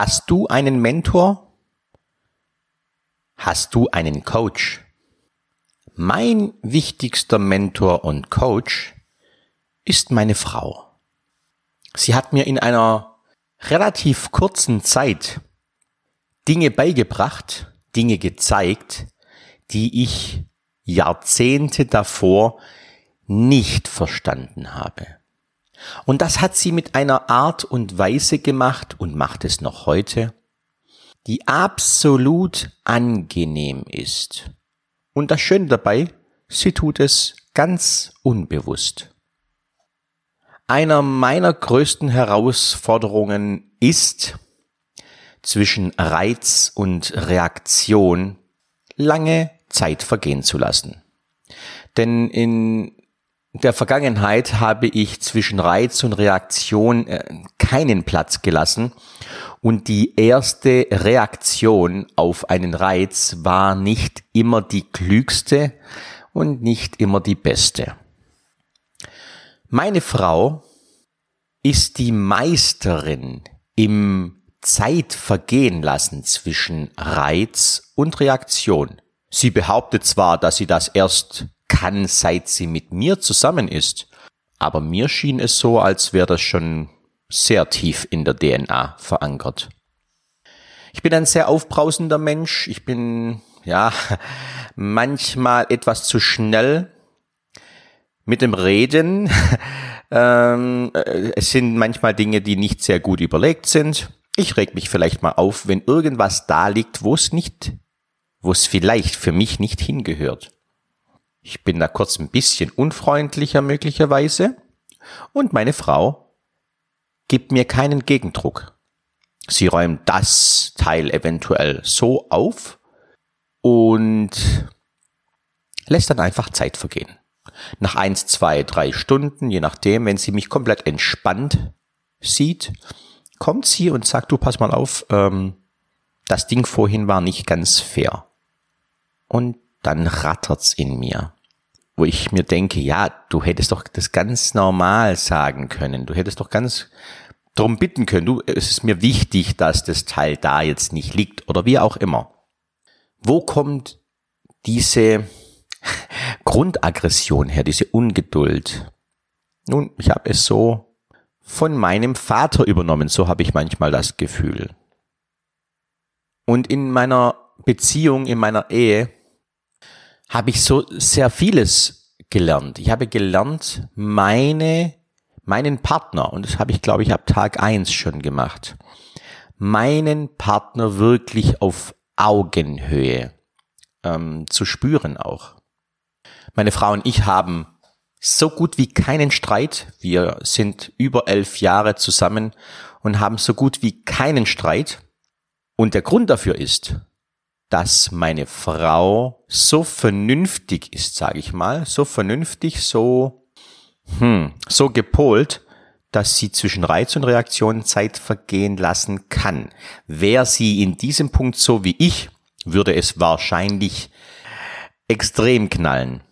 Hast du einen Mentor? Hast du einen Coach? Mein wichtigster Mentor und Coach ist meine Frau. Sie hat mir in einer relativ kurzen Zeit Dinge beigebracht, Dinge gezeigt, die ich Jahrzehnte davor nicht verstanden habe. Und das hat sie mit einer Art und Weise gemacht und macht es noch heute, die absolut angenehm ist. Und das Schöne dabei, sie tut es ganz unbewusst. Einer meiner größten Herausforderungen ist, zwischen Reiz und Reaktion lange Zeit vergehen zu lassen. Denn in der Vergangenheit habe ich zwischen Reiz und Reaktion äh, keinen Platz gelassen und die erste Reaktion auf einen Reiz war nicht immer die klügste und nicht immer die beste. Meine Frau ist die Meisterin im Zeit vergehen lassen zwischen Reiz und Reaktion. Sie behauptet zwar, dass sie das erst kann, seit sie mit mir zusammen ist, aber mir schien es so, als wäre das schon sehr tief in der DNA verankert. Ich bin ein sehr aufbrausender Mensch. Ich bin, ja, manchmal etwas zu schnell mit dem Reden. ähm, äh, es sind manchmal Dinge, die nicht sehr gut überlegt sind. Ich reg mich vielleicht mal auf, wenn irgendwas da liegt, wo es nicht, wo es vielleicht für mich nicht hingehört. Ich bin da kurz ein bisschen unfreundlicher möglicherweise und meine Frau gibt mir keinen Gegendruck. Sie räumt das Teil eventuell so auf und lässt dann einfach Zeit vergehen. Nach eins, zwei, drei Stunden, je nachdem, wenn sie mich komplett entspannt sieht, kommt sie und sagt, du pass mal auf, ähm, das Ding vorhin war nicht ganz fair. Und dann rattert's in mir. Wo ich mir denke, ja, du hättest doch das ganz normal sagen können. Du hättest doch ganz drum bitten können. Du, es ist mir wichtig, dass das Teil da jetzt nicht liegt oder wie auch immer. Wo kommt diese Grundaggression her, diese Ungeduld? Nun, ich habe es so von meinem Vater übernommen, so habe ich manchmal das Gefühl. Und in meiner Beziehung, in meiner Ehe, habe ich so sehr vieles gelernt. Ich habe gelernt, meine, meinen Partner, und das habe ich, glaube ich, ab Tag eins schon gemacht, meinen Partner wirklich auf Augenhöhe ähm, zu spüren auch. Meine Frau und ich haben so gut wie keinen Streit. Wir sind über elf Jahre zusammen und haben so gut wie keinen Streit. Und der Grund dafür ist, dass meine Frau so vernünftig ist, sage ich mal, so vernünftig, so hm, so gepolt, dass sie zwischen Reiz und Reaktion Zeit vergehen lassen kann. Wäre sie in diesem Punkt so wie ich, würde es wahrscheinlich extrem knallen.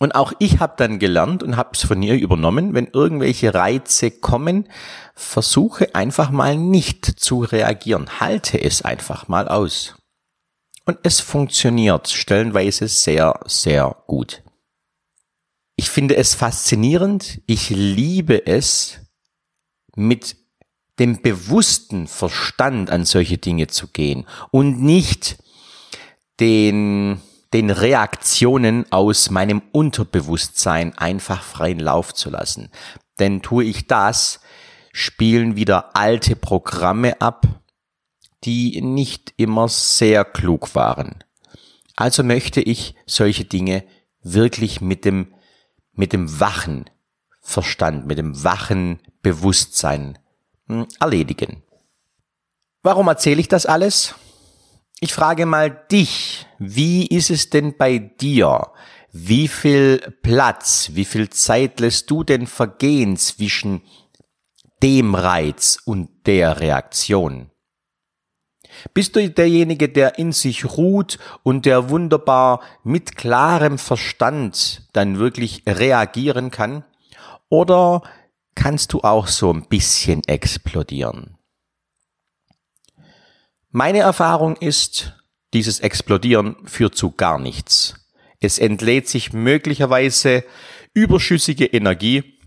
Und auch ich habe dann gelernt und habe es von ihr übernommen, wenn irgendwelche Reize kommen, versuche einfach mal nicht zu reagieren. Halte es einfach mal aus. Und es funktioniert stellenweise sehr, sehr gut. Ich finde es faszinierend. Ich liebe es, mit dem bewussten Verstand an solche Dinge zu gehen und nicht den den Reaktionen aus meinem Unterbewusstsein einfach freien Lauf zu lassen. Denn tue ich das, spielen wieder alte Programme ab, die nicht immer sehr klug waren. Also möchte ich solche Dinge wirklich mit dem, mit dem wachen Verstand, mit dem wachen Bewusstsein hm, erledigen. Warum erzähle ich das alles? Ich frage mal dich, wie ist es denn bei dir? Wie viel Platz, wie viel Zeit lässt du denn vergehen zwischen dem Reiz und der Reaktion? Bist du derjenige, der in sich ruht und der wunderbar mit klarem Verstand dann wirklich reagieren kann? Oder kannst du auch so ein bisschen explodieren? Meine Erfahrung ist, dieses Explodieren führt zu gar nichts. Es entlädt sich möglicherweise überschüssige Energie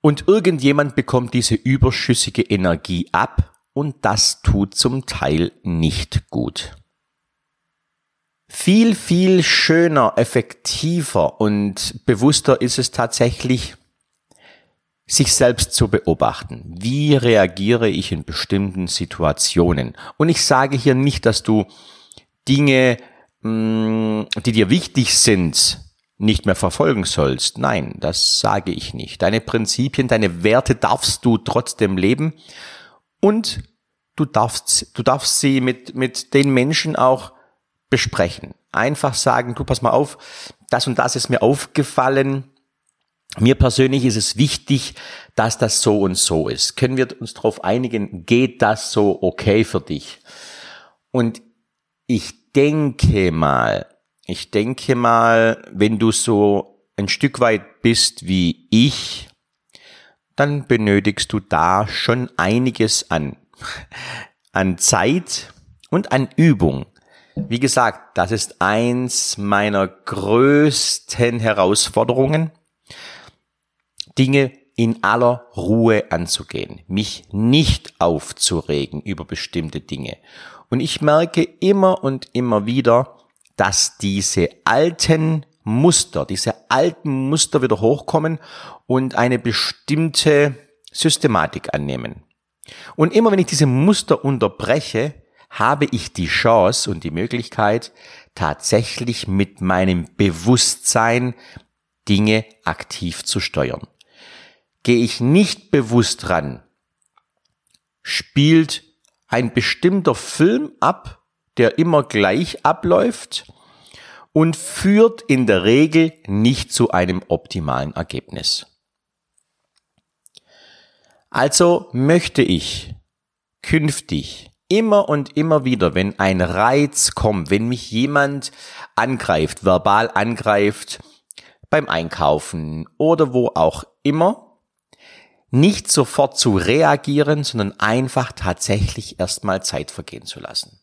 und irgendjemand bekommt diese überschüssige Energie ab und das tut zum Teil nicht gut. Viel, viel schöner, effektiver und bewusster ist es tatsächlich, sich selbst zu beobachten. Wie reagiere ich in bestimmten Situationen? Und ich sage hier nicht, dass du Dinge, mm, die dir wichtig sind, nicht mehr verfolgen sollst. Nein, das sage ich nicht. Deine Prinzipien, deine Werte darfst du trotzdem leben und du darfst, du darfst sie mit, mit den Menschen auch besprechen. Einfach sagen, du pass mal auf, das und das ist mir aufgefallen. Mir persönlich ist es wichtig, dass das so und so ist. Können wir uns darauf einigen, geht das so okay für dich? Und ich denke mal, ich denke mal, wenn du so ein Stück weit bist wie ich, dann benötigst du da schon einiges an, an Zeit und an Übung. Wie gesagt, das ist eins meiner größten Herausforderungen, Dinge in aller Ruhe anzugehen, mich nicht aufzuregen über bestimmte Dinge. Und ich merke immer und immer wieder, dass diese alten Muster, diese alten Muster wieder hochkommen und eine bestimmte Systematik annehmen. Und immer wenn ich diese Muster unterbreche, habe ich die Chance und die Möglichkeit, tatsächlich mit meinem Bewusstsein Dinge aktiv zu steuern. Gehe ich nicht bewusst ran, spielt ein bestimmter Film ab, der immer gleich abläuft und führt in der Regel nicht zu einem optimalen Ergebnis. Also möchte ich künftig immer und immer wieder, wenn ein Reiz kommt, wenn mich jemand angreift, verbal angreift, beim Einkaufen oder wo auch immer, nicht sofort zu reagieren, sondern einfach tatsächlich erstmal Zeit vergehen zu lassen.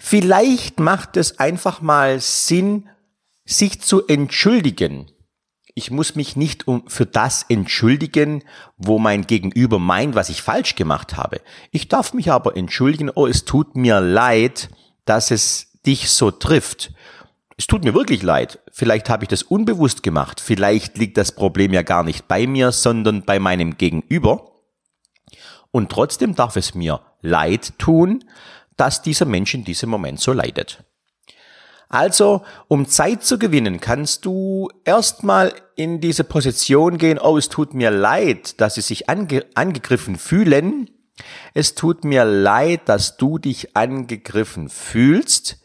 Vielleicht macht es einfach mal Sinn, sich zu entschuldigen ich muss mich nicht um, für das entschuldigen, wo mein Gegenüber meint, was ich falsch gemacht habe. Ich darf mich aber entschuldigen, oh, es tut mir leid, dass es dich so trifft. Es tut mir wirklich leid. Vielleicht habe ich das unbewusst gemacht. Vielleicht liegt das Problem ja gar nicht bei mir, sondern bei meinem Gegenüber. Und trotzdem darf es mir leid tun, dass dieser Mensch in diesem Moment so leidet. Also, um Zeit zu gewinnen, kannst du erstmal in diese Position gehen, oh, es tut mir leid, dass sie sich ange angegriffen fühlen. Es tut mir leid, dass du dich angegriffen fühlst.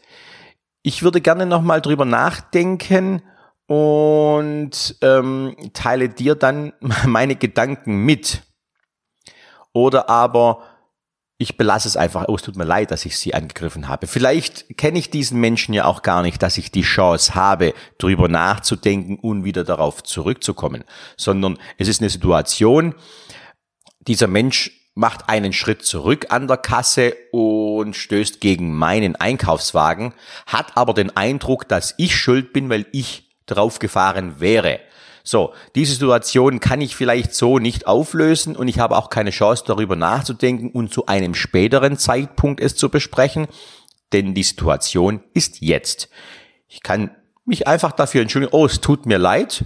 Ich würde gerne nochmal drüber nachdenken und ähm, teile dir dann meine Gedanken mit. Oder aber ich belasse es einfach, oh, es tut mir leid, dass ich sie angegriffen habe. Vielleicht kenne ich diesen Menschen ja auch gar nicht, dass ich die Chance habe, drüber nachzudenken und wieder darauf zurückzukommen, sondern es ist eine Situation, dieser Mensch macht einen Schritt zurück an der Kasse und stößt gegen meinen Einkaufswagen, hat aber den Eindruck, dass ich schuld bin, weil ich draufgefahren wäre. So, diese Situation kann ich vielleicht so nicht auflösen und ich habe auch keine Chance darüber nachzudenken und zu einem späteren Zeitpunkt es zu besprechen, denn die Situation ist jetzt. Ich kann mich einfach dafür entschuldigen, oh, es tut mir leid,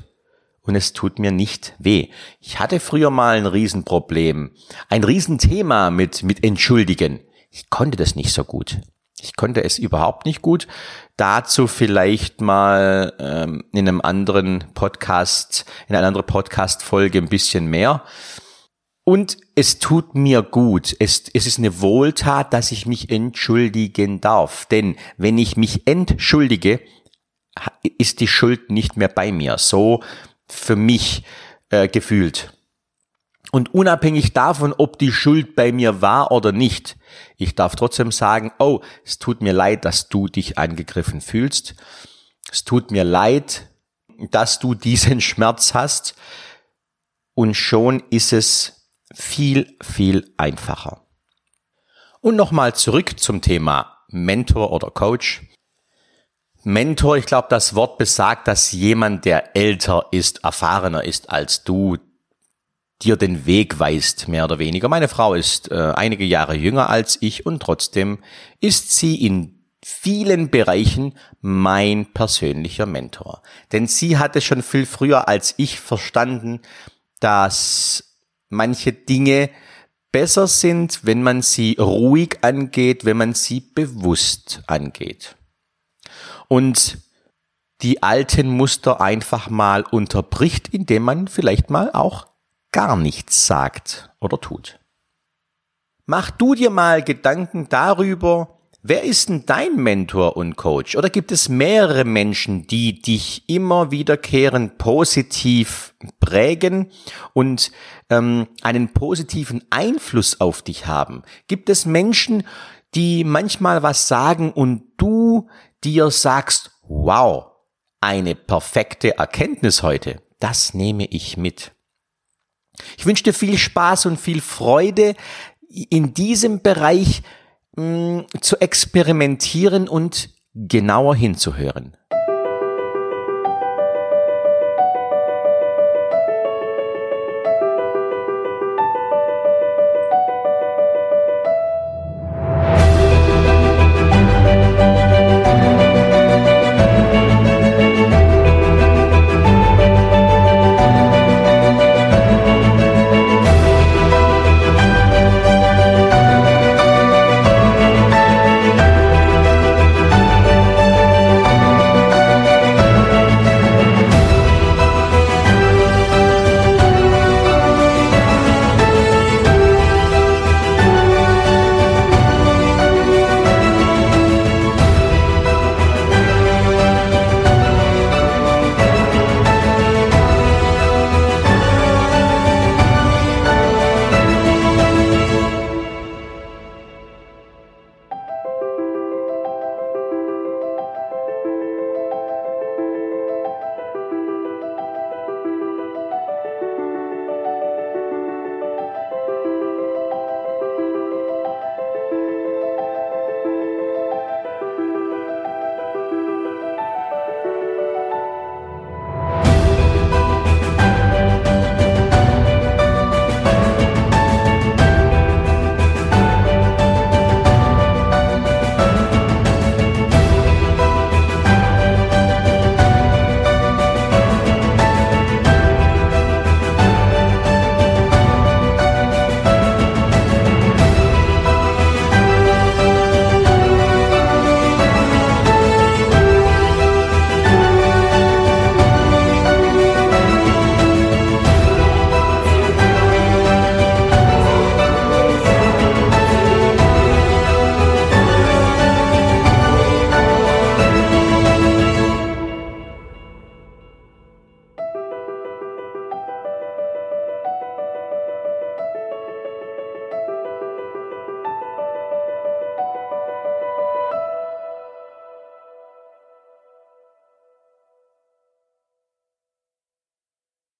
und es tut mir nicht weh. Ich hatte früher mal ein Riesenproblem, ein Riesenthema mit, mit Entschuldigen. Ich konnte das nicht so gut. Ich konnte es überhaupt nicht gut. Dazu vielleicht mal ähm, in einem anderen Podcast, in einer anderen Podcast-Folge ein bisschen mehr. Und es tut mir gut. Es, es ist eine Wohltat, dass ich mich entschuldigen darf. Denn wenn ich mich entschuldige, ist die Schuld nicht mehr bei mir. So für mich äh, gefühlt. Und unabhängig davon, ob die Schuld bei mir war oder nicht, ich darf trotzdem sagen, oh, es tut mir leid, dass du dich angegriffen fühlst. Es tut mir leid, dass du diesen Schmerz hast. Und schon ist es viel, viel einfacher. Und nochmal zurück zum Thema Mentor oder Coach. Mentor, ich glaube, das Wort besagt, dass jemand, der älter ist, erfahrener ist als du, dir den Weg weist, mehr oder weniger. Meine Frau ist äh, einige Jahre jünger als ich und trotzdem ist sie in vielen Bereichen mein persönlicher Mentor. Denn sie hatte schon viel früher als ich verstanden, dass manche Dinge besser sind, wenn man sie ruhig angeht, wenn man sie bewusst angeht. Und die alten Muster einfach mal unterbricht, indem man vielleicht mal auch gar nichts sagt oder tut. Mach du dir mal Gedanken darüber, wer ist denn dein Mentor und Coach? Oder gibt es mehrere Menschen, die dich immer wiederkehrend positiv prägen und ähm, einen positiven Einfluss auf dich haben? Gibt es Menschen, die manchmal was sagen und du dir sagst, wow, eine perfekte Erkenntnis heute, das nehme ich mit. Ich wünsche dir viel Spaß und viel Freude in diesem Bereich mh, mm, zu experimentieren und genauer hinzuhören.